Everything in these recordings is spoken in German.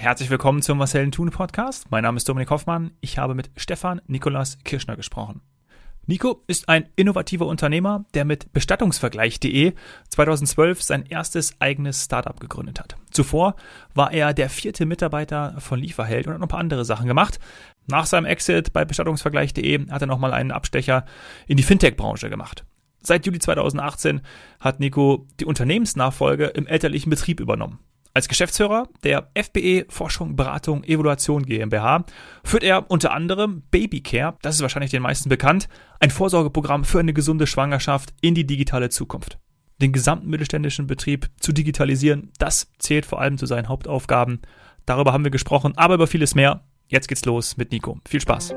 Herzlich willkommen zum Marcel Thun Podcast. Mein Name ist Dominik Hoffmann. Ich habe mit Stefan Nikolas Kirschner gesprochen. Nico ist ein innovativer Unternehmer, der mit Bestattungsvergleich.de 2012 sein erstes eigenes Startup gegründet hat. Zuvor war er der vierte Mitarbeiter von Lieferheld und hat noch ein paar andere Sachen gemacht. Nach seinem Exit bei Bestattungsvergleich.de hat er nochmal einen Abstecher in die Fintech-Branche gemacht. Seit Juli 2018 hat Nico die Unternehmensnachfolge im elterlichen Betrieb übernommen. Als Geschäftsführer der FBE Forschung, Beratung, Evaluation GmbH führt er unter anderem Babycare, das ist wahrscheinlich den meisten bekannt, ein Vorsorgeprogramm für eine gesunde Schwangerschaft in die digitale Zukunft. Den gesamten mittelständischen Betrieb zu digitalisieren, das zählt vor allem zu seinen Hauptaufgaben. Darüber haben wir gesprochen, aber über vieles mehr. Jetzt geht's los mit Nico. Viel Spaß.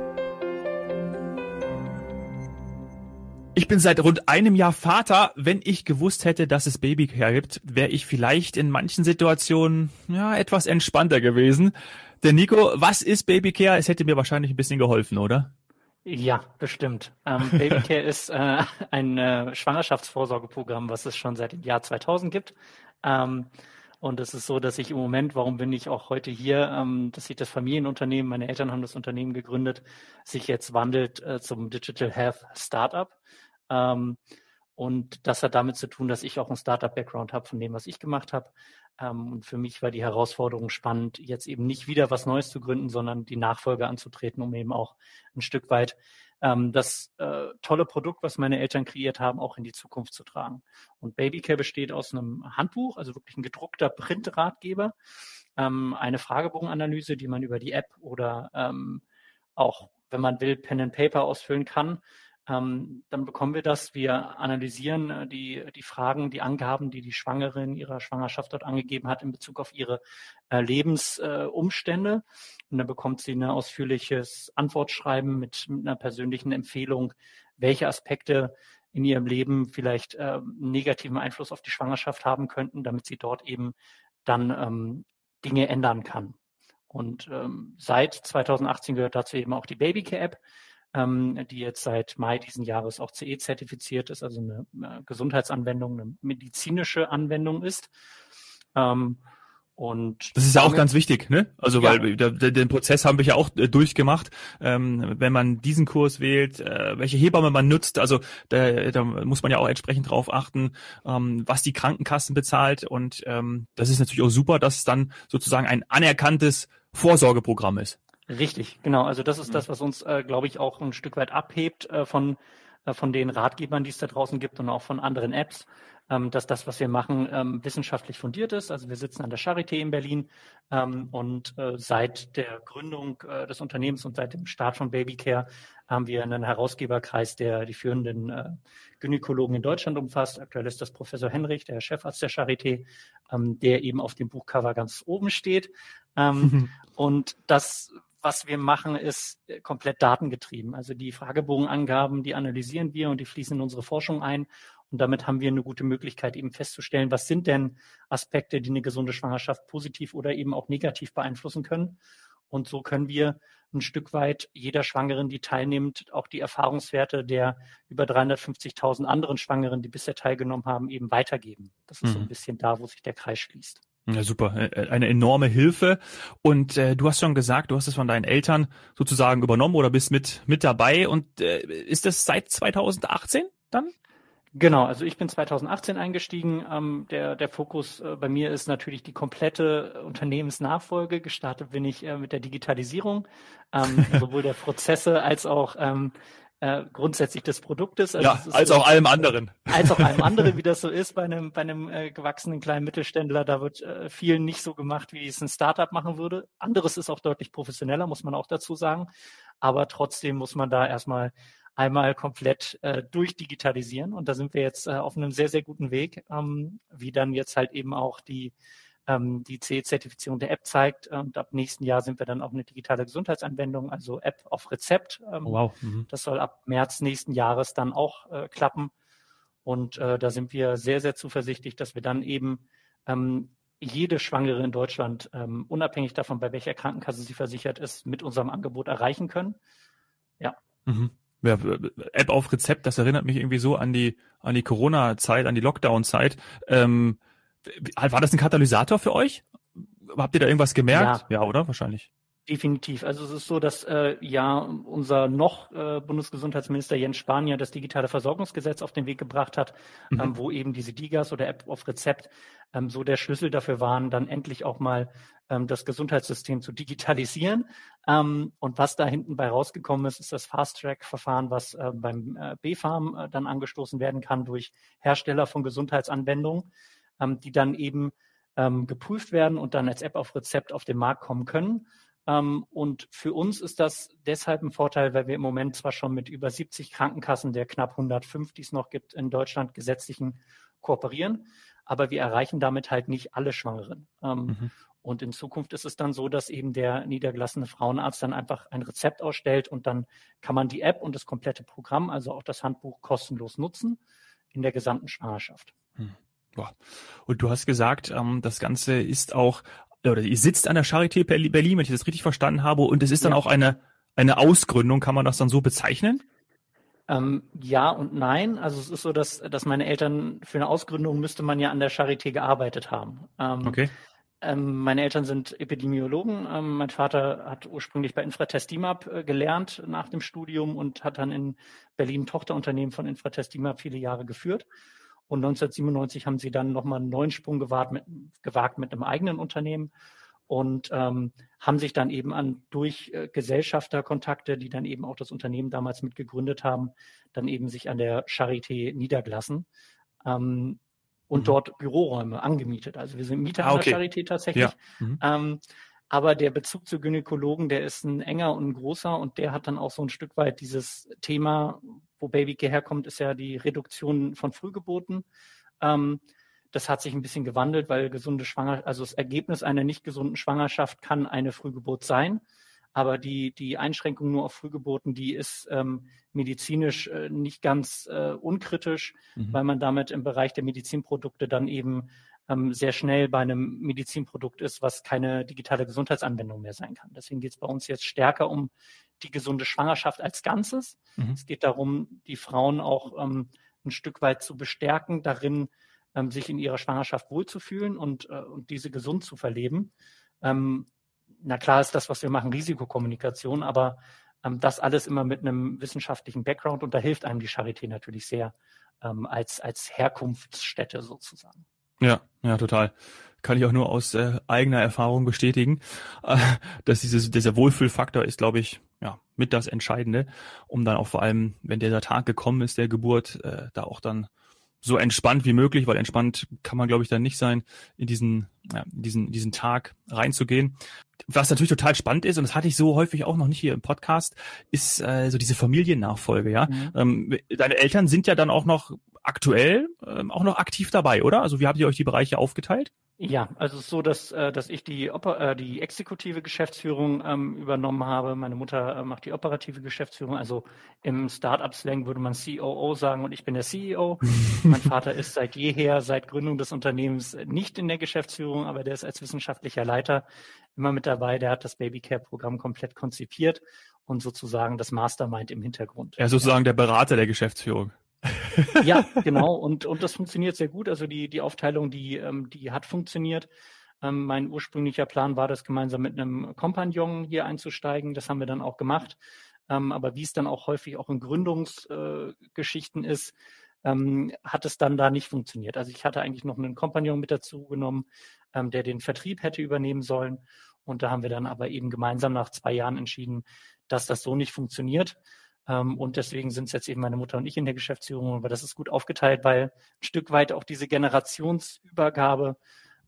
Ich bin seit rund einem Jahr Vater. Wenn ich gewusst hätte, dass es Babycare gibt, wäre ich vielleicht in manchen Situationen ja etwas entspannter gewesen. Denn Nico, was ist Babycare? Es hätte mir wahrscheinlich ein bisschen geholfen, oder? Ja, bestimmt. Ähm, Babycare ist äh, ein äh, Schwangerschaftsvorsorgeprogramm, was es schon seit dem Jahr 2000 gibt. Ähm, und es ist so, dass ich im Moment, warum bin ich auch heute hier, ähm, dass sich das Familienunternehmen, meine Eltern haben das Unternehmen gegründet, sich jetzt wandelt äh, zum Digital Health Startup. Ähm, und das hat damit zu tun, dass ich auch einen Startup-Background habe von dem, was ich gemacht habe. Ähm, und für mich war die Herausforderung spannend, jetzt eben nicht wieder was Neues zu gründen, sondern die Nachfolge anzutreten, um eben auch ein Stück weit ähm, das äh, tolle Produkt, was meine Eltern kreiert haben, auch in die Zukunft zu tragen. Und Babycare besteht aus einem Handbuch, also wirklich ein gedruckter Printratgeber, ähm, eine Fragebogenanalyse, die man über die App oder ähm, auch, wenn man will, Pen and Paper ausfüllen kann ähm, dann bekommen wir das. Wir analysieren äh, die, die Fragen, die Angaben, die die Schwangere in ihrer Schwangerschaft dort angegeben hat in Bezug auf ihre äh, Lebensumstände. Äh, und dann bekommt sie ein ausführliches Antwortschreiben mit, mit einer persönlichen Empfehlung, welche Aspekte in ihrem Leben vielleicht äh, negativen Einfluss auf die Schwangerschaft haben könnten, damit sie dort eben dann ähm, Dinge ändern kann. Und ähm, seit 2018 gehört dazu eben auch die Babycare-App ähm, die jetzt seit Mai diesen Jahres auch CE zertifiziert ist, also eine äh, Gesundheitsanwendung, eine medizinische Anwendung ist. Ähm, und das ist ja auch ganz wichtig, ne? Also ja. weil da, den Prozess haben wir ja auch äh, durchgemacht. Ähm, wenn man diesen Kurs wählt, äh, welche Hebamme man nutzt, also da, da muss man ja auch entsprechend drauf achten, ähm, was die Krankenkassen bezahlt. Und ähm, das ist natürlich auch super, dass es dann sozusagen ein anerkanntes Vorsorgeprogramm ist. Richtig, genau. Also das ist mhm. das, was uns, äh, glaube ich, auch ein Stück weit abhebt äh, von, äh, von den Ratgebern, die es da draußen gibt und auch von anderen Apps, ähm, dass das, was wir machen, ähm, wissenschaftlich fundiert ist. Also wir sitzen an der Charité in Berlin ähm, und äh, seit der Gründung äh, des Unternehmens und seit dem Start von Babycare haben wir einen Herausgeberkreis, der die führenden äh, Gynäkologen in Deutschland umfasst. Aktuell ist das Professor Henrich, der Chefarzt der Charité, ähm, der eben auf dem Buchcover ganz oben steht. Ähm, und das was wir machen, ist äh, komplett datengetrieben. Also die Fragebogenangaben, die analysieren wir und die fließen in unsere Forschung ein. Und damit haben wir eine gute Möglichkeit, eben festzustellen, was sind denn Aspekte, die eine gesunde Schwangerschaft positiv oder eben auch negativ beeinflussen können. Und so können wir ein Stück weit jeder Schwangeren, die teilnimmt, auch die Erfahrungswerte der über 350.000 anderen Schwangeren, die bisher teilgenommen haben, eben weitergeben. Das ist mhm. so ein bisschen da, wo sich der Kreis schließt. Ja, super. Eine enorme Hilfe. Und äh, du hast schon gesagt, du hast es von deinen Eltern sozusagen übernommen oder bist mit, mit dabei. Und äh, ist das seit 2018 dann? Genau, also ich bin 2018 eingestiegen. Ähm, der, der Fokus äh, bei mir ist natürlich die komplette Unternehmensnachfolge. Gestartet bin ich äh, mit der Digitalisierung, ähm, sowohl der Prozesse als auch ähm, äh, grundsätzlich des Produktes. Also ja, als auch allem anderen. Als auch allem anderen, wie das so ist bei einem, bei einem äh, gewachsenen kleinen Mittelständler. Da wird äh, viel nicht so gemacht, wie es ein Startup machen würde. Anderes ist auch deutlich professioneller, muss man auch dazu sagen. Aber trotzdem muss man da erstmal einmal komplett äh, durchdigitalisieren. Und da sind wir jetzt äh, auf einem sehr, sehr guten Weg, ähm, wie dann jetzt halt eben auch die ähm, die CE-Zertifizierung der App zeigt. Und ab nächsten Jahr sind wir dann auch eine digitale Gesundheitsanwendung, also App auf Rezept. Ähm, wow. Mhm. Das soll ab März nächsten Jahres dann auch äh, klappen. Und äh, da sind wir sehr, sehr zuversichtlich, dass wir dann eben ähm, jede Schwangere in Deutschland, ähm, unabhängig davon, bei welcher Krankenkasse sie versichert ist, mit unserem Angebot erreichen können. Ja. Mhm. Ja, App auf Rezept, das erinnert mich irgendwie so an die an die Corona-Zeit, an die Lockdown-Zeit. Ähm, war das ein Katalysator für euch? habt ihr da irgendwas gemerkt? Ja, ja oder? Wahrscheinlich. Definitiv. Also es ist so, dass äh, ja unser noch äh, Bundesgesundheitsminister Jens Spahn das digitale Versorgungsgesetz auf den Weg gebracht hat, mhm. ähm, wo eben diese DIGAS oder App auf Rezept ähm, so der Schlüssel dafür waren, dann endlich auch mal ähm, das Gesundheitssystem zu digitalisieren. Ähm, und was da hinten bei rausgekommen ist, ist das Fast-Track-Verfahren, was äh, beim äh, B-Farm äh, dann angestoßen werden kann durch Hersteller von Gesundheitsanwendungen, ähm, die dann eben ähm, geprüft werden und dann als App auf Rezept auf den Markt kommen können. Ähm, und für uns ist das deshalb ein Vorteil, weil wir im Moment zwar schon mit über 70 Krankenkassen der knapp 105, die es noch gibt in Deutschland, gesetzlichen kooperieren, aber wir erreichen damit halt nicht alle Schwangeren. Ähm, mhm. Und in Zukunft ist es dann so, dass eben der niedergelassene Frauenarzt dann einfach ein Rezept ausstellt und dann kann man die App und das komplette Programm, also auch das Handbuch kostenlos nutzen in der gesamten Schwangerschaft. Hm. Und du hast gesagt, ähm, das Ganze ist auch oder ihr sitzt an der Charité Berlin, wenn ich das richtig verstanden habe, und es ist dann ja. auch eine, eine Ausgründung, kann man das dann so bezeichnen? Ähm, ja und nein. Also es ist so, dass, dass meine Eltern für eine Ausgründung müsste man ja an der Charité gearbeitet haben. Ähm, okay. Ähm, meine Eltern sind Epidemiologen. Ähm, mein Vater hat ursprünglich bei Infratest DIMAP äh, gelernt nach dem Studium und hat dann in Berlin Tochterunternehmen von Infratest DIMAP viele Jahre geführt. Und 1997 haben sie dann nochmal einen neuen Sprung gewagt mit, gewagt mit einem eigenen Unternehmen und ähm, haben sich dann eben an durch äh, Gesellschafterkontakte, die dann eben auch das Unternehmen damals mitgegründet haben, dann eben sich an der Charité niedergelassen ähm, und mhm. dort Büroräume angemietet. Also wir sind Mieter ah, okay. an der Charité tatsächlich. Ja. Mhm. Ähm, aber der Bezug zu Gynäkologen, der ist ein enger und ein großer und der hat dann auch so ein Stück weit dieses Thema, wo Babycare herkommt, ist ja die Reduktion von Frühgeburten. Ähm, das hat sich ein bisschen gewandelt, weil gesunde Schwangerschaft, also das Ergebnis einer nicht gesunden Schwangerschaft kann eine Frühgeburt sein. Aber die, die Einschränkung nur auf Frühgeburten, die ist ähm, medizinisch äh, nicht ganz äh, unkritisch, mhm. weil man damit im Bereich der Medizinprodukte dann eben ähm, sehr schnell bei einem Medizinprodukt ist, was keine digitale Gesundheitsanwendung mehr sein kann. Deswegen geht es bei uns jetzt stärker um die gesunde Schwangerschaft als Ganzes. Mhm. Es geht darum, die Frauen auch ähm, ein Stück weit zu bestärken, darin ähm, sich in ihrer Schwangerschaft wohlzufühlen und, äh, und diese gesund zu verleben. Ähm, na klar ist das, was wir machen, Risikokommunikation, aber ähm, das alles immer mit einem wissenschaftlichen Background und da hilft einem die Charité natürlich sehr ähm, als, als Herkunftsstätte sozusagen. Ja, ja, total. Kann ich auch nur aus äh, eigener Erfahrung bestätigen, äh, dass dieses, dieser Wohlfühlfaktor ist, glaube ich, ja, mit das Entscheidende, um dann auch vor allem, wenn dieser Tag gekommen ist, der Geburt, äh, da auch dann so entspannt wie möglich, weil entspannt kann man, glaube ich, dann nicht sein, in diesen, ja, in diesen, diesen Tag reinzugehen. Was natürlich total spannend ist, und das hatte ich so häufig auch noch nicht hier im Podcast, ist äh, so diese Familiennachfolge, ja. Mhm. Ähm, deine Eltern sind ja dann auch noch aktuell ähm, auch noch aktiv dabei, oder? Also wie habt ihr euch die Bereiche aufgeteilt? Ja, also es ist so, dass, äh, dass ich die, Oper äh, die exekutive Geschäftsführung ähm, übernommen habe. Meine Mutter äh, macht die operative Geschäftsführung. Also im Startup-Slang würde man COO sagen und ich bin der CEO. mein Vater ist seit jeher, seit Gründung des Unternehmens nicht in der Geschäftsführung, aber der ist als wissenschaftlicher Leiter immer mit dabei. Der hat das Babycare-Programm komplett konzipiert und sozusagen das Mastermind im Hintergrund. Er ist sozusagen der Berater der Geschäftsführung. ja, genau. Und, und das funktioniert sehr gut. Also die, die Aufteilung, die, ähm, die hat funktioniert. Ähm, mein ursprünglicher Plan war, das gemeinsam mit einem Kompagnon hier einzusteigen. Das haben wir dann auch gemacht. Ähm, aber wie es dann auch häufig auch in Gründungsgeschichten äh, ist, ähm, hat es dann da nicht funktioniert. Also ich hatte eigentlich noch einen Kompagnon mit dazu genommen, ähm, der den Vertrieb hätte übernehmen sollen. Und da haben wir dann aber eben gemeinsam nach zwei Jahren entschieden, dass das so nicht funktioniert. Ähm, und deswegen sind es jetzt eben meine Mutter und ich in der Geschäftsführung, aber das ist gut aufgeteilt, weil ein Stück weit auch diese Generationsübergabe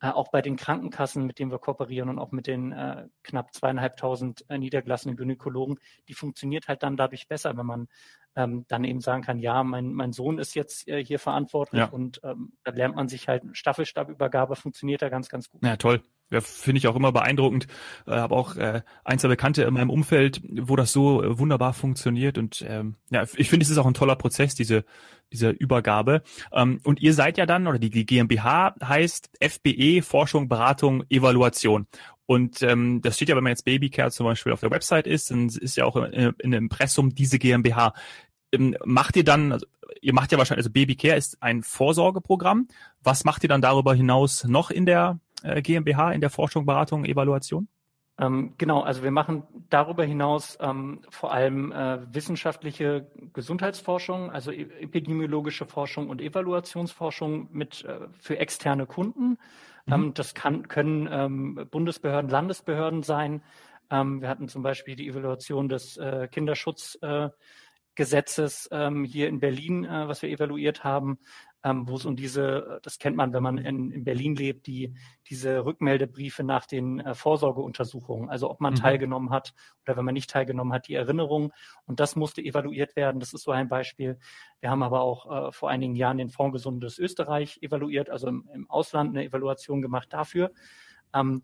äh, auch bei den Krankenkassen, mit denen wir kooperieren und auch mit den äh, knapp zweieinhalbtausend äh, niedergelassenen Gynäkologen, die funktioniert halt dann dadurch besser, wenn man ähm, dann eben sagen kann, ja, mein, mein Sohn ist jetzt äh, hier verantwortlich ja. und ähm, da lernt man sich halt Staffelstabübergabe funktioniert da ganz, ganz gut. Ja, toll. Ja, finde ich auch immer beeindruckend. Äh, habe auch äh, ein, zwei Bekannte in meinem Umfeld, wo das so äh, wunderbar funktioniert. Und ähm, ja, ich finde, es ist auch ein toller Prozess, diese, diese Übergabe. Ähm, und ihr seid ja dann, oder die, GmbH heißt FBE, Forschung, Beratung, Evaluation. Und ähm, das steht ja, wenn man jetzt Babycare zum Beispiel auf der Website ist, dann ist ja auch in, in dem Impressum diese GmbH. Ähm, macht ihr dann, also ihr macht ja wahrscheinlich, also Babycare ist ein Vorsorgeprogramm. Was macht ihr dann darüber hinaus noch in der äh, GmbH in der Forschung, Beratung, Evaluation? Ähm, genau, also wir machen darüber hinaus ähm, vor allem äh, wissenschaftliche Gesundheitsforschung, also e epidemiologische Forschung und Evaluationsforschung mit äh, für externe Kunden. Mhm. Ähm, das kann, können ähm, Bundesbehörden, Landesbehörden sein. Ähm, wir hatten zum Beispiel die Evaluation des äh, Kinderschutzgesetzes äh, hier in Berlin, äh, was wir evaluiert haben ähm, wo es um diese, das kennt man, wenn man in, in Berlin lebt, die diese Rückmeldebriefe nach den äh, Vorsorgeuntersuchungen, also ob man mhm. teilgenommen hat oder wenn man nicht teilgenommen hat, die Erinnerung. Und das musste evaluiert werden. Das ist so ein Beispiel. Wir haben aber auch äh, vor einigen Jahren den Fonds Gesundes Österreich evaluiert, also im, im Ausland eine Evaluation gemacht dafür. Ähm,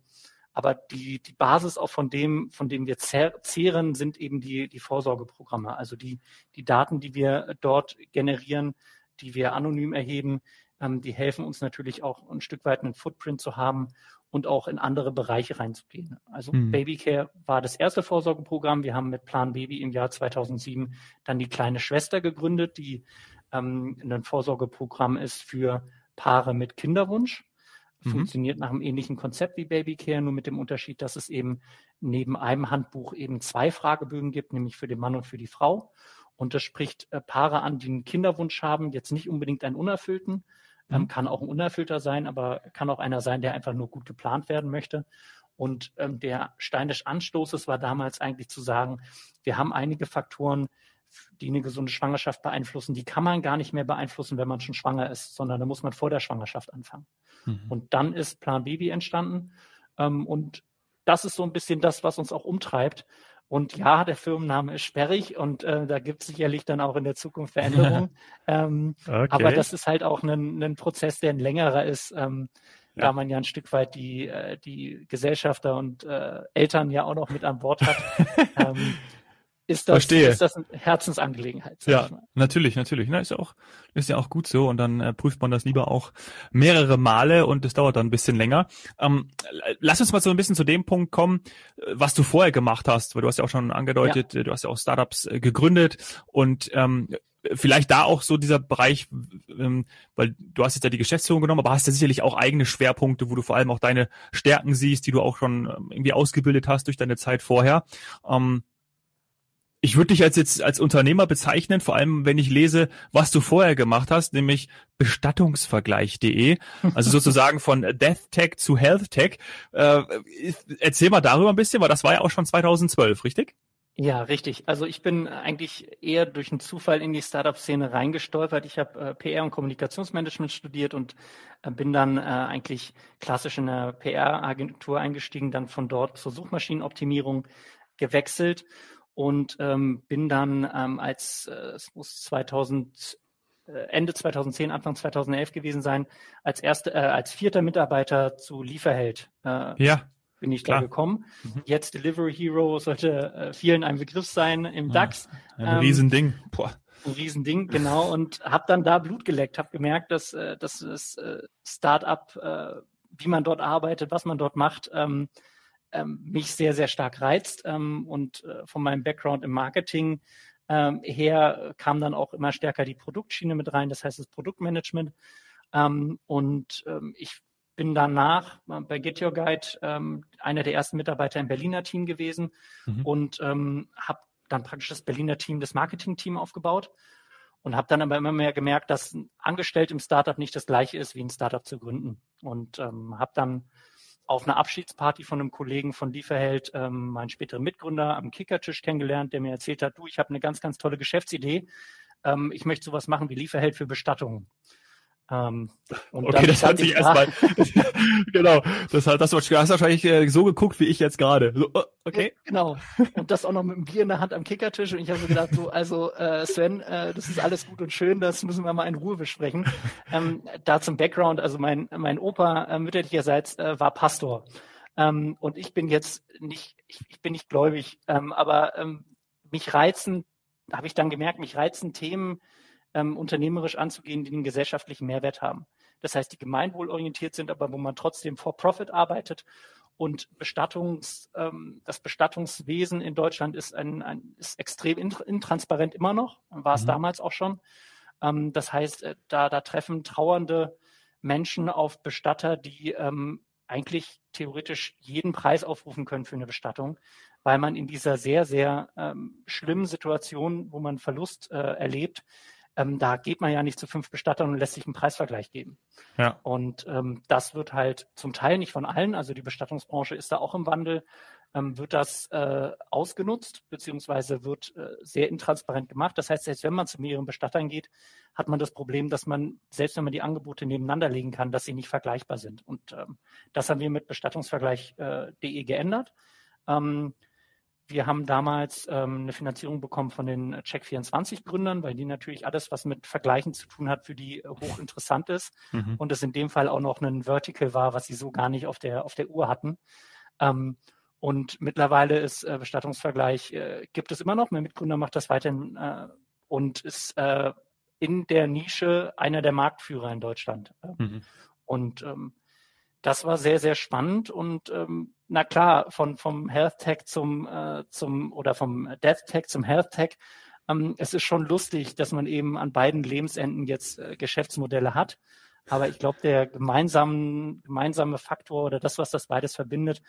aber die, die Basis auch von dem, von dem wir zehren, sind eben die, die Vorsorgeprogramme. Also die, die Daten, die wir dort generieren, die wir anonym erheben, ähm, die helfen uns natürlich auch ein Stück weit einen Footprint zu haben und auch in andere Bereiche reinzugehen. Also mhm. Babycare war das erste Vorsorgeprogramm. Wir haben mit Plan Baby im Jahr 2007 dann die kleine Schwester gegründet, die ähm, ein Vorsorgeprogramm ist für Paare mit Kinderwunsch. Mhm. Funktioniert nach einem ähnlichen Konzept wie Babycare, nur mit dem Unterschied, dass es eben neben einem Handbuch eben zwei Fragebögen gibt, nämlich für den Mann und für die Frau. Und das spricht äh, Paare an, die einen Kinderwunsch haben, jetzt nicht unbedingt einen unerfüllten, ähm, mhm. kann auch ein unerfüllter sein, aber kann auch einer sein, der einfach nur gut geplant werden möchte. Und ähm, der Stein des Anstoßes war damals eigentlich zu sagen, wir haben einige Faktoren, die eine gesunde Schwangerschaft beeinflussen, die kann man gar nicht mehr beeinflussen, wenn man schon schwanger ist, sondern da muss man vor der Schwangerschaft anfangen. Mhm. Und dann ist Plan Baby entstanden. Ähm, und das ist so ein bisschen das, was uns auch umtreibt. Und ja, der Firmenname ist sperrig und äh, da gibt es sicherlich dann auch in der Zukunft Veränderungen. ähm, okay. Aber das ist halt auch ein, ein Prozess, der ein längerer ist, ähm, ja. da man ja ein Stück weit die, äh, die Gesellschafter und äh, Eltern ja auch noch mit an Bord hat. ähm, ist das, Verstehe. ist das eine Herzensangelegenheit. Ja, natürlich, natürlich. Na, ist ja auch, ist ja auch gut so. Und dann äh, prüft man das lieber auch mehrere Male und es dauert dann ein bisschen länger. Ähm, lass uns mal so ein bisschen zu dem Punkt kommen, was du vorher gemacht hast, weil du hast ja auch schon angedeutet, ja. du hast ja auch Startups äh, gegründet und ähm, vielleicht da auch so dieser Bereich, ähm, weil du hast jetzt ja die Geschäftsführung genommen, aber hast ja sicherlich auch eigene Schwerpunkte, wo du vor allem auch deine Stärken siehst, die du auch schon ähm, irgendwie ausgebildet hast durch deine Zeit vorher. Ähm, ich würde dich als jetzt als Unternehmer bezeichnen, vor allem wenn ich lese, was du vorher gemacht hast, nämlich bestattungsvergleich.de, also sozusagen von Death Tech zu Health Tech. Äh, erzähl mal darüber ein bisschen, weil das war ja auch schon 2012, richtig? Ja, richtig. Also ich bin eigentlich eher durch einen Zufall in die Startup-Szene reingestolpert. Ich habe äh, PR und Kommunikationsmanagement studiert und äh, bin dann äh, eigentlich klassisch in einer PR-Agentur eingestiegen, dann von dort zur Suchmaschinenoptimierung gewechselt und ähm, bin dann ähm, als äh, es muss 2000 äh, Ende 2010 Anfang 2011 gewesen sein als erste äh, als vierter Mitarbeiter zu Lieferheld äh, ja bin ich klar. da gekommen mhm. jetzt Delivery Hero sollte äh, vielen ein Begriff sein im ja, DAX ein ähm, Riesending Boah. ein Riesending genau und habe dann da Blut geleckt habe gemerkt dass äh, dass das äh, Startup äh, wie man dort arbeitet was man dort macht ähm, mich sehr, sehr stark reizt. Ähm, und äh, von meinem Background im Marketing ähm, her kam dann auch immer stärker die Produktschiene mit rein, das heißt das Produktmanagement. Ähm, und ähm, ich bin danach äh, bei Get Your Guide ähm, einer der ersten Mitarbeiter im Berliner Team gewesen mhm. und ähm, habe dann praktisch das Berliner Team, das Marketing-Team aufgebaut und habe dann aber immer mehr gemerkt, dass Angestellt im Startup nicht das gleiche ist, wie ein Startup zu gründen. Und ähm, habe dann auf einer Abschiedsparty von einem Kollegen von Lieferheld ähm, meinen späteren Mitgründer am Kickertisch kennengelernt, der mir erzählt hat, du, ich habe eine ganz, ganz tolle Geschäftsidee. Ähm, ich möchte sowas machen wie Lieferheld für Bestattungen. Ähm, okay, das hat sich erstmal, genau, das hat, das, du hast wahrscheinlich äh, so geguckt wie ich jetzt gerade. So, oh, okay. Genau. Und das auch noch mit einem Bier in der Hand am Kickertisch. Und ich habe so gedacht, so, also äh, Sven, äh, das ist alles gut und schön, das müssen wir mal in Ruhe besprechen. Ähm, da zum Background, also mein, mein Opa äh, mütterlicherseits äh, war Pastor. Ähm, und ich bin jetzt nicht, ich, ich bin nicht gläubig, ähm, aber ähm, mich reizen, habe ich dann gemerkt, mich reizen Themen, ähm, unternehmerisch anzugehen, die einen gesellschaftlichen Mehrwert haben. Das heißt, die gemeinwohlorientiert sind, aber wo man trotzdem for Profit arbeitet. Und Bestattungs, ähm, das Bestattungswesen in Deutschland ist, ein, ein ist extrem intransparent immer noch, war es mhm. damals auch schon. Ähm, das heißt, äh, da, da treffen trauernde Menschen auf Bestatter, die ähm, eigentlich theoretisch jeden Preis aufrufen können für eine Bestattung, weil man in dieser sehr, sehr ähm, schlimmen Situation, wo man Verlust äh, erlebt, ähm, da geht man ja nicht zu fünf Bestattern und lässt sich einen Preisvergleich geben. Ja. Und ähm, das wird halt zum Teil nicht von allen, also die Bestattungsbranche ist da auch im Wandel, ähm, wird das äh, ausgenutzt, beziehungsweise wird äh, sehr intransparent gemacht. Das heißt, selbst wenn man zu mehreren Bestattern geht, hat man das Problem, dass man, selbst wenn man die Angebote nebeneinander legen kann, dass sie nicht vergleichbar sind. Und ähm, das haben wir mit bestattungsvergleich.de äh, geändert. Ähm, wir haben damals ähm, eine Finanzierung bekommen von den Check24-Gründern, weil die natürlich alles, was mit Vergleichen zu tun hat, für die hochinteressant ist. Mhm. Und es in dem Fall auch noch ein Vertical war, was sie so gar nicht auf der, auf der Uhr hatten. Ähm, und mittlerweile ist äh, Bestattungsvergleich, äh, gibt es immer noch, mein Mitgründer macht das weiterhin äh, und ist äh, in der Nische einer der Marktführer in Deutschland. Mhm. Und ähm, das war sehr, sehr spannend und ähm, na klar, von, vom Health Tech zum, äh, zum oder vom Death Tech zum Health Tech. Ähm, es ist schon lustig, dass man eben an beiden Lebensenden jetzt äh, Geschäftsmodelle hat. Aber ich glaube, der gemeinsame, gemeinsame Faktor oder das, was das beides verbindet,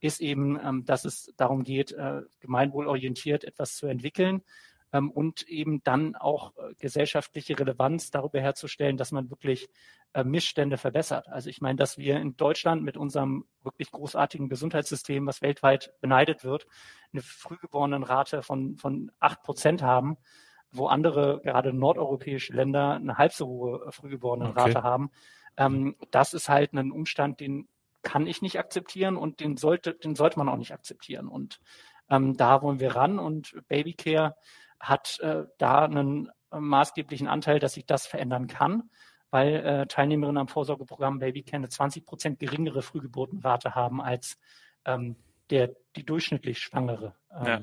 ist eben, ähm, dass es darum geht, äh, gemeinwohlorientiert etwas zu entwickeln ähm, und eben dann auch äh, gesellschaftliche Relevanz darüber herzustellen, dass man wirklich äh, Missstände verbessert. Also ich meine, dass wir in Deutschland mit unserem wirklich großartigen Gesundheitssystem, was weltweit beneidet wird, eine Frühgeborenenrate von, von acht Prozent haben, wo andere, gerade nordeuropäische Länder, eine halb so hohe Frühgeborenenrate okay. haben. Ähm, das ist halt ein Umstand, den kann ich nicht akzeptieren und den sollte, den sollte man auch nicht akzeptieren. Und ähm, da wollen wir ran und Babycare hat äh, da einen äh, maßgeblichen Anteil, dass sich das verändern kann, weil äh, Teilnehmerinnen am Vorsorgeprogramm Babycare eine 20 Prozent geringere Frühgeburtenrate haben als ähm, der die durchschnittlich Schwangere ähm, ja.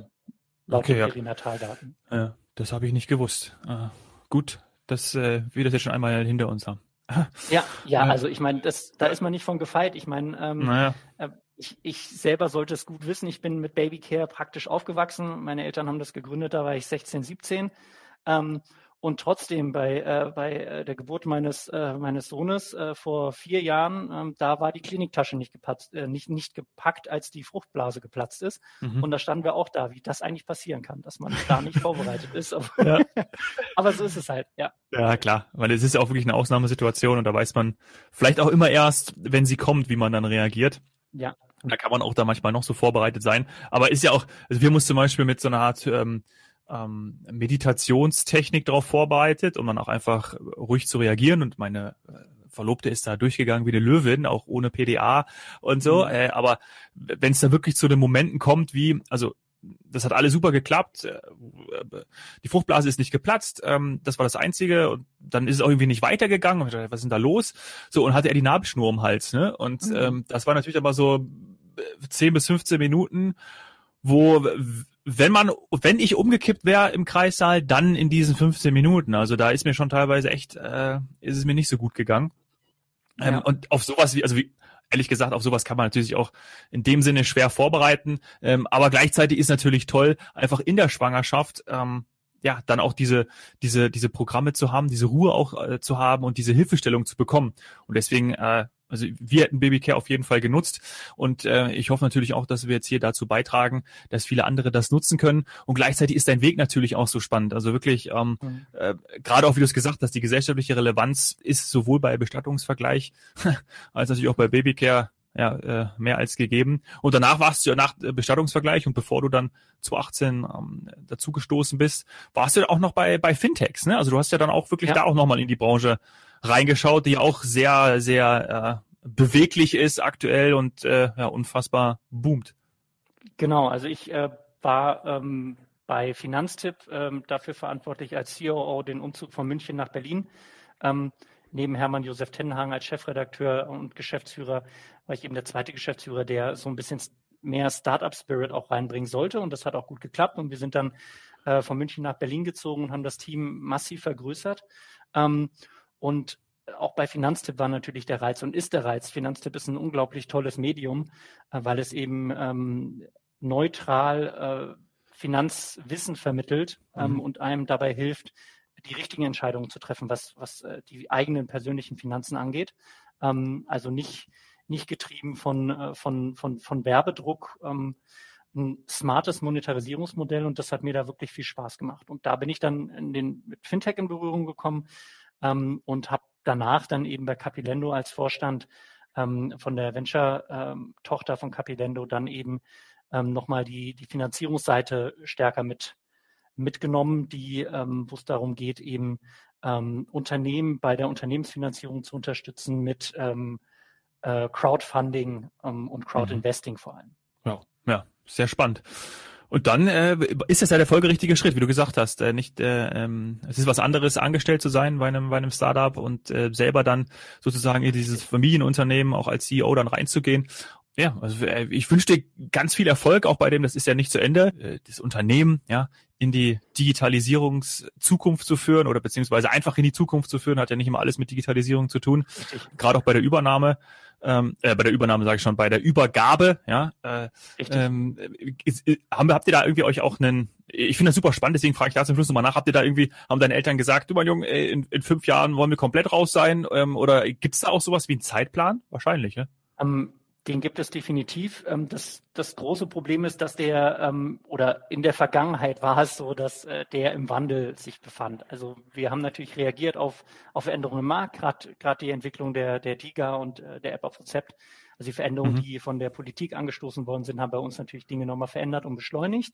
laut okay, den Perinataldaten. Ja. das habe ich nicht gewusst. Äh, gut, dass äh, wir das jetzt schon einmal hinter uns haben. ja, ja, also ich meine, das, da ist man nicht von gefeit. Ich meine, ähm, naja. äh, ich, ich selber sollte es gut wissen. Ich bin mit Babycare praktisch aufgewachsen. Meine Eltern haben das gegründet, da war ich 16, 17. Ähm, und trotzdem bei, äh, bei äh, der Geburt meines, äh, meines Sohnes äh, vor vier Jahren, ähm, da war die Kliniktasche nicht, gepatzt, äh, nicht, nicht gepackt, als die Fruchtblase geplatzt ist. Mhm. Und da standen wir auch da, wie das eigentlich passieren kann, dass man da nicht vorbereitet ist. Aber, ja. aber so ist es halt, ja. Ja, klar, weil es ist ja auch wirklich eine Ausnahmesituation und da weiß man vielleicht auch immer erst, wenn sie kommt, wie man dann reagiert. Ja. Da kann man auch da manchmal noch so vorbereitet sein. Aber ist ja auch, also wir mussten zum Beispiel mit so einer Art ähm, ähm, Meditationstechnik darauf vorbereitet, um dann auch einfach ruhig zu reagieren. Und meine äh, Verlobte ist da durchgegangen wie eine Löwin, auch ohne PDA und so. Mhm. Äh, aber wenn es da wirklich zu den Momenten kommt, wie, also das hat alles super geklappt. Äh, die Fruchtblase ist nicht geplatzt. Ähm, das war das Einzige. Und dann ist es auch irgendwie nicht weitergegangen. Und ich dachte, was ist denn da los? So, und hatte er die Nabelschnur um den Hals. Ne? Und mhm. ähm, das war natürlich aber so 10 bis 15 Minuten, wo wenn man, wenn ich umgekippt wäre im Kreissaal, dann in diesen 15 Minuten. Also da ist mir schon teilweise echt, äh, ist es mir nicht so gut gegangen. Ähm, ja. Und auf sowas wie, also wie, ehrlich gesagt, auf sowas kann man natürlich auch in dem Sinne schwer vorbereiten. Ähm, aber gleichzeitig ist natürlich toll, einfach in der Schwangerschaft, ähm, ja, dann auch diese, diese, diese Programme zu haben, diese Ruhe auch äh, zu haben und diese Hilfestellung zu bekommen. Und deswegen äh, also wir hätten Babycare auf jeden Fall genutzt und äh, ich hoffe natürlich auch, dass wir jetzt hier dazu beitragen, dass viele andere das nutzen können und gleichzeitig ist dein Weg natürlich auch so spannend. Also wirklich, ähm, mhm. äh, gerade auch wie du es gesagt hast, die gesellschaftliche Relevanz ist sowohl bei Bestattungsvergleich als natürlich auch bei Babycare ja, äh, mehr als gegeben. Und danach warst du ja nach Bestattungsvergleich und bevor du dann zu 18 ähm, dazugestoßen bist, warst du auch noch bei, bei Fintechs, ne? Also du hast ja dann auch wirklich ja. da auch nochmal in die Branche reingeschaut, die auch sehr, sehr äh, beweglich ist aktuell und äh, ja, unfassbar boomt. Genau, also ich äh, war ähm, bei Finanztipp ähm, dafür verantwortlich als COO den Umzug von München nach Berlin. Ähm, neben Hermann Josef Tenhagen als Chefredakteur und Geschäftsführer war ich eben der zweite Geschäftsführer, der so ein bisschen mehr Startup-Spirit auch reinbringen sollte. Und das hat auch gut geklappt. Und wir sind dann äh, von München nach Berlin gezogen und haben das Team massiv vergrößert. Ähm, und auch bei Finanztipp war natürlich der Reiz und ist der Reiz. Finanztipp ist ein unglaublich tolles Medium, äh, weil es eben ähm, neutral äh, Finanzwissen vermittelt ähm, mhm. und einem dabei hilft, die richtigen Entscheidungen zu treffen, was, was äh, die eigenen persönlichen Finanzen angeht. Ähm, also nicht nicht getrieben von, äh, von, von, von Werbedruck. Ähm, ein smartes Monetarisierungsmodell und das hat mir da wirklich viel Spaß gemacht. Und da bin ich dann in den, mit Fintech in Berührung gekommen ähm, und habe danach dann eben bei Capilendo als Vorstand ähm, von der Venture-Tochter ähm, von Capilendo dann eben ähm, nochmal die, die Finanzierungsseite stärker mit mitgenommen, die, ähm, wo es darum geht, eben ähm, Unternehmen bei der Unternehmensfinanzierung zu unterstützen mit ähm, äh, Crowdfunding ähm, und Crowdinvesting mhm. vor allem. Ja, ja, sehr spannend. Und dann äh, ist das ja der folgerichtige Schritt, wie du gesagt hast. Äh, nicht, äh, ähm, es ist was anderes, angestellt zu sein bei einem, bei einem Startup und äh, selber dann sozusagen in dieses Familienunternehmen auch als CEO dann reinzugehen. Ja, also äh, ich wünsche dir ganz viel Erfolg auch bei dem, das ist ja nicht zu Ende, äh, das Unternehmen ja in die Digitalisierungszukunft zu führen oder beziehungsweise einfach in die Zukunft zu führen, hat ja nicht immer alles mit Digitalisierung zu tun. Gerade auch bei der Übernahme ähm, äh, bei der Übernahme sage ich schon, bei der Übergabe, ja, äh, ähm, ist, ist, haben, habt ihr da irgendwie euch auch einen, ich finde das super spannend, deswegen frage ich da zum Schluss nochmal nach, habt ihr da irgendwie, haben deine Eltern gesagt, du mein Junge, in, in fünf Jahren wollen wir komplett raus sein, ähm, oder gibt's da auch sowas wie einen Zeitplan? Wahrscheinlich, ja? Um, den gibt es definitiv. Ähm, das, das große Problem ist, dass der, ähm, oder in der Vergangenheit war es so, dass äh, der im Wandel sich befand. Also wir haben natürlich reagiert auf, auf Veränderungen im Markt, gerade die Entwicklung der, der TIGA und äh, der App auf Rezept. Also die Veränderungen, mhm. die von der Politik angestoßen worden sind, haben bei uns natürlich Dinge nochmal verändert und beschleunigt.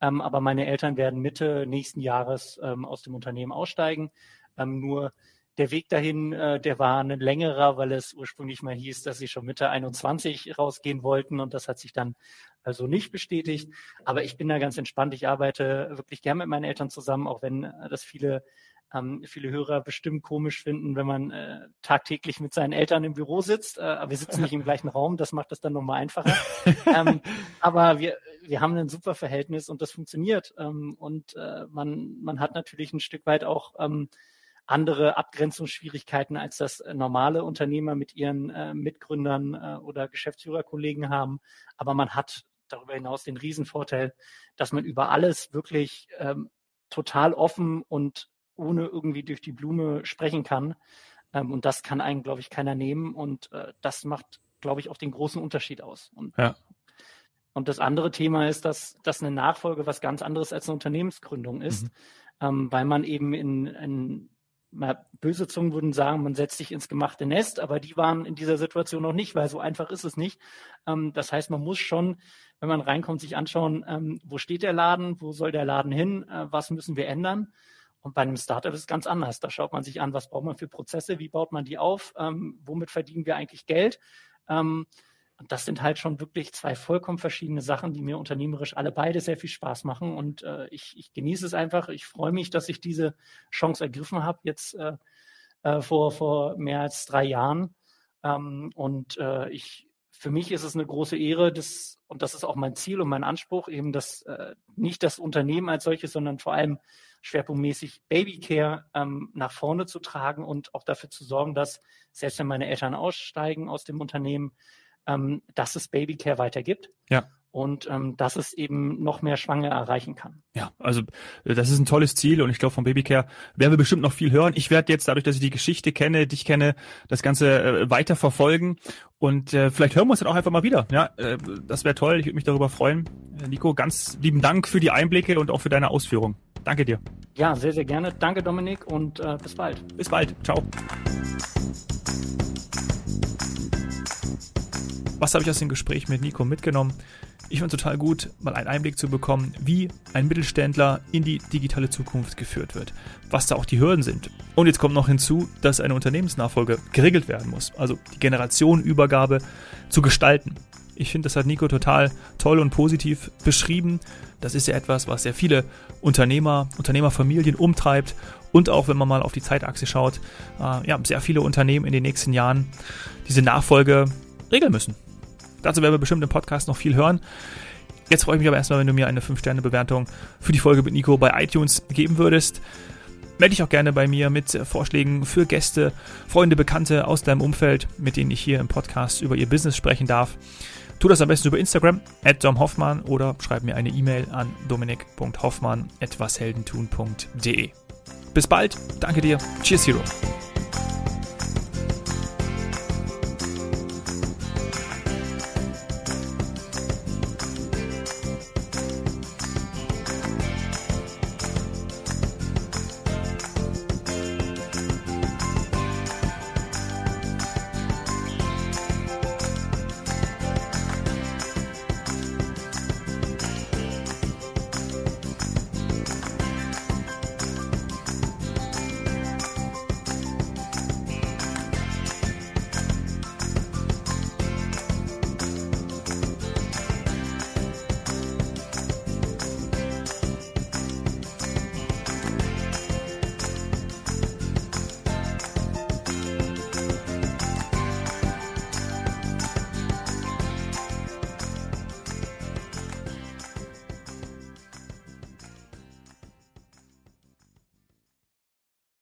Ähm, aber meine Eltern werden Mitte nächsten Jahres aus dem Unternehmen aussteigen. nur der Weg dahin, äh, der war ein längerer, weil es ursprünglich mal hieß, dass sie schon Mitte 21 rausgehen wollten und das hat sich dann also nicht bestätigt. Aber ich bin da ganz entspannt. Ich arbeite wirklich gern mit meinen Eltern zusammen, auch wenn äh, das viele ähm, viele Hörer bestimmt komisch finden, wenn man äh, tagtäglich mit seinen Eltern im Büro sitzt. Äh, aber wir sitzen nicht im gleichen Raum, das macht das dann nochmal einfacher. ähm, aber wir, wir haben ein super Verhältnis und das funktioniert. Ähm, und äh, man, man hat natürlich ein Stück weit auch ähm, andere Abgrenzungsschwierigkeiten, als das äh, normale Unternehmer mit ihren äh, Mitgründern äh, oder Geschäftsführerkollegen haben. Aber man hat darüber hinaus den Riesenvorteil, dass man über alles wirklich ähm, total offen und ohne irgendwie durch die Blume sprechen kann. Ähm, und das kann einen, glaube ich, keiner nehmen. Und äh, das macht, glaube ich, auch den großen Unterschied aus. Und, ja. und das andere Thema ist, dass, dass eine Nachfolge was ganz anderes als eine Unternehmensgründung ist, mhm. ähm, weil man eben in, in böse Zungen würden sagen, man setzt sich ins gemachte Nest, aber die waren in dieser Situation noch nicht, weil so einfach ist es nicht. Ähm, das heißt, man muss schon, wenn man reinkommt, sich anschauen, ähm, wo steht der Laden, wo soll der Laden hin, äh, was müssen wir ändern. Und bei einem Startup ist es ganz anders. Da schaut man sich an, was braucht man für Prozesse, wie baut man die auf, ähm, womit verdienen wir eigentlich Geld. Und das sind halt schon wirklich zwei vollkommen verschiedene Sachen, die mir unternehmerisch alle beide sehr viel Spaß machen. Und äh, ich, ich genieße es einfach. Ich freue mich, dass ich diese Chance ergriffen habe, jetzt äh, äh, vor, vor mehr als drei Jahren. Ähm, und äh, ich, für mich ist es eine große Ehre, das, und das ist auch mein Ziel und mein Anspruch, eben das, äh, nicht das Unternehmen als solches, sondern vor allem schwerpunktmäßig Babycare ähm, nach vorne zu tragen und auch dafür zu sorgen, dass selbst wenn meine Eltern aussteigen aus dem Unternehmen, ähm, dass es Babycare weitergibt. Ja. Und ähm, dass es eben noch mehr Schwangere erreichen kann. Ja, also äh, das ist ein tolles Ziel und ich glaube, von Babycare werden wir bestimmt noch viel hören. Ich werde jetzt, dadurch, dass ich die Geschichte kenne, dich kenne, das Ganze äh, weiter verfolgen und äh, vielleicht hören wir uns dann auch einfach mal wieder. Ja, äh, das wäre toll, ich würde mich darüber freuen. Äh, Nico, ganz lieben Dank für die Einblicke und auch für deine Ausführungen. Danke dir. Ja, sehr, sehr gerne. Danke, Dominik, und äh, bis bald. Bis bald. Ciao. Was habe ich aus dem Gespräch mit Nico mitgenommen? Ich fand total gut, mal einen Einblick zu bekommen, wie ein Mittelständler in die digitale Zukunft geführt wird, was da auch die Hürden sind. Und jetzt kommt noch hinzu, dass eine Unternehmensnachfolge geregelt werden muss, also die Generationenübergabe zu gestalten. Ich finde, das hat Nico total toll und positiv beschrieben. Das ist ja etwas, was sehr viele Unternehmer, Unternehmerfamilien umtreibt und auch, wenn man mal auf die Zeitachse schaut, äh, ja, sehr viele Unternehmen in den nächsten Jahren diese Nachfolge regeln müssen. Dazu werden wir bestimmt im Podcast noch viel hören. Jetzt freue ich mich aber erstmal, wenn du mir eine 5-Sterne-Bewertung für die Folge mit Nico bei iTunes geben würdest. Melde dich auch gerne bei mir mit Vorschlägen für Gäste, Freunde, Bekannte aus deinem Umfeld, mit denen ich hier im Podcast über ihr Business sprechen darf. Tu das am besten über Instagram, at domhoffmann oder schreib mir eine E-Mail an dominik.hoffmann.washeldentun.de. Bis bald, danke dir, Cheers Hero.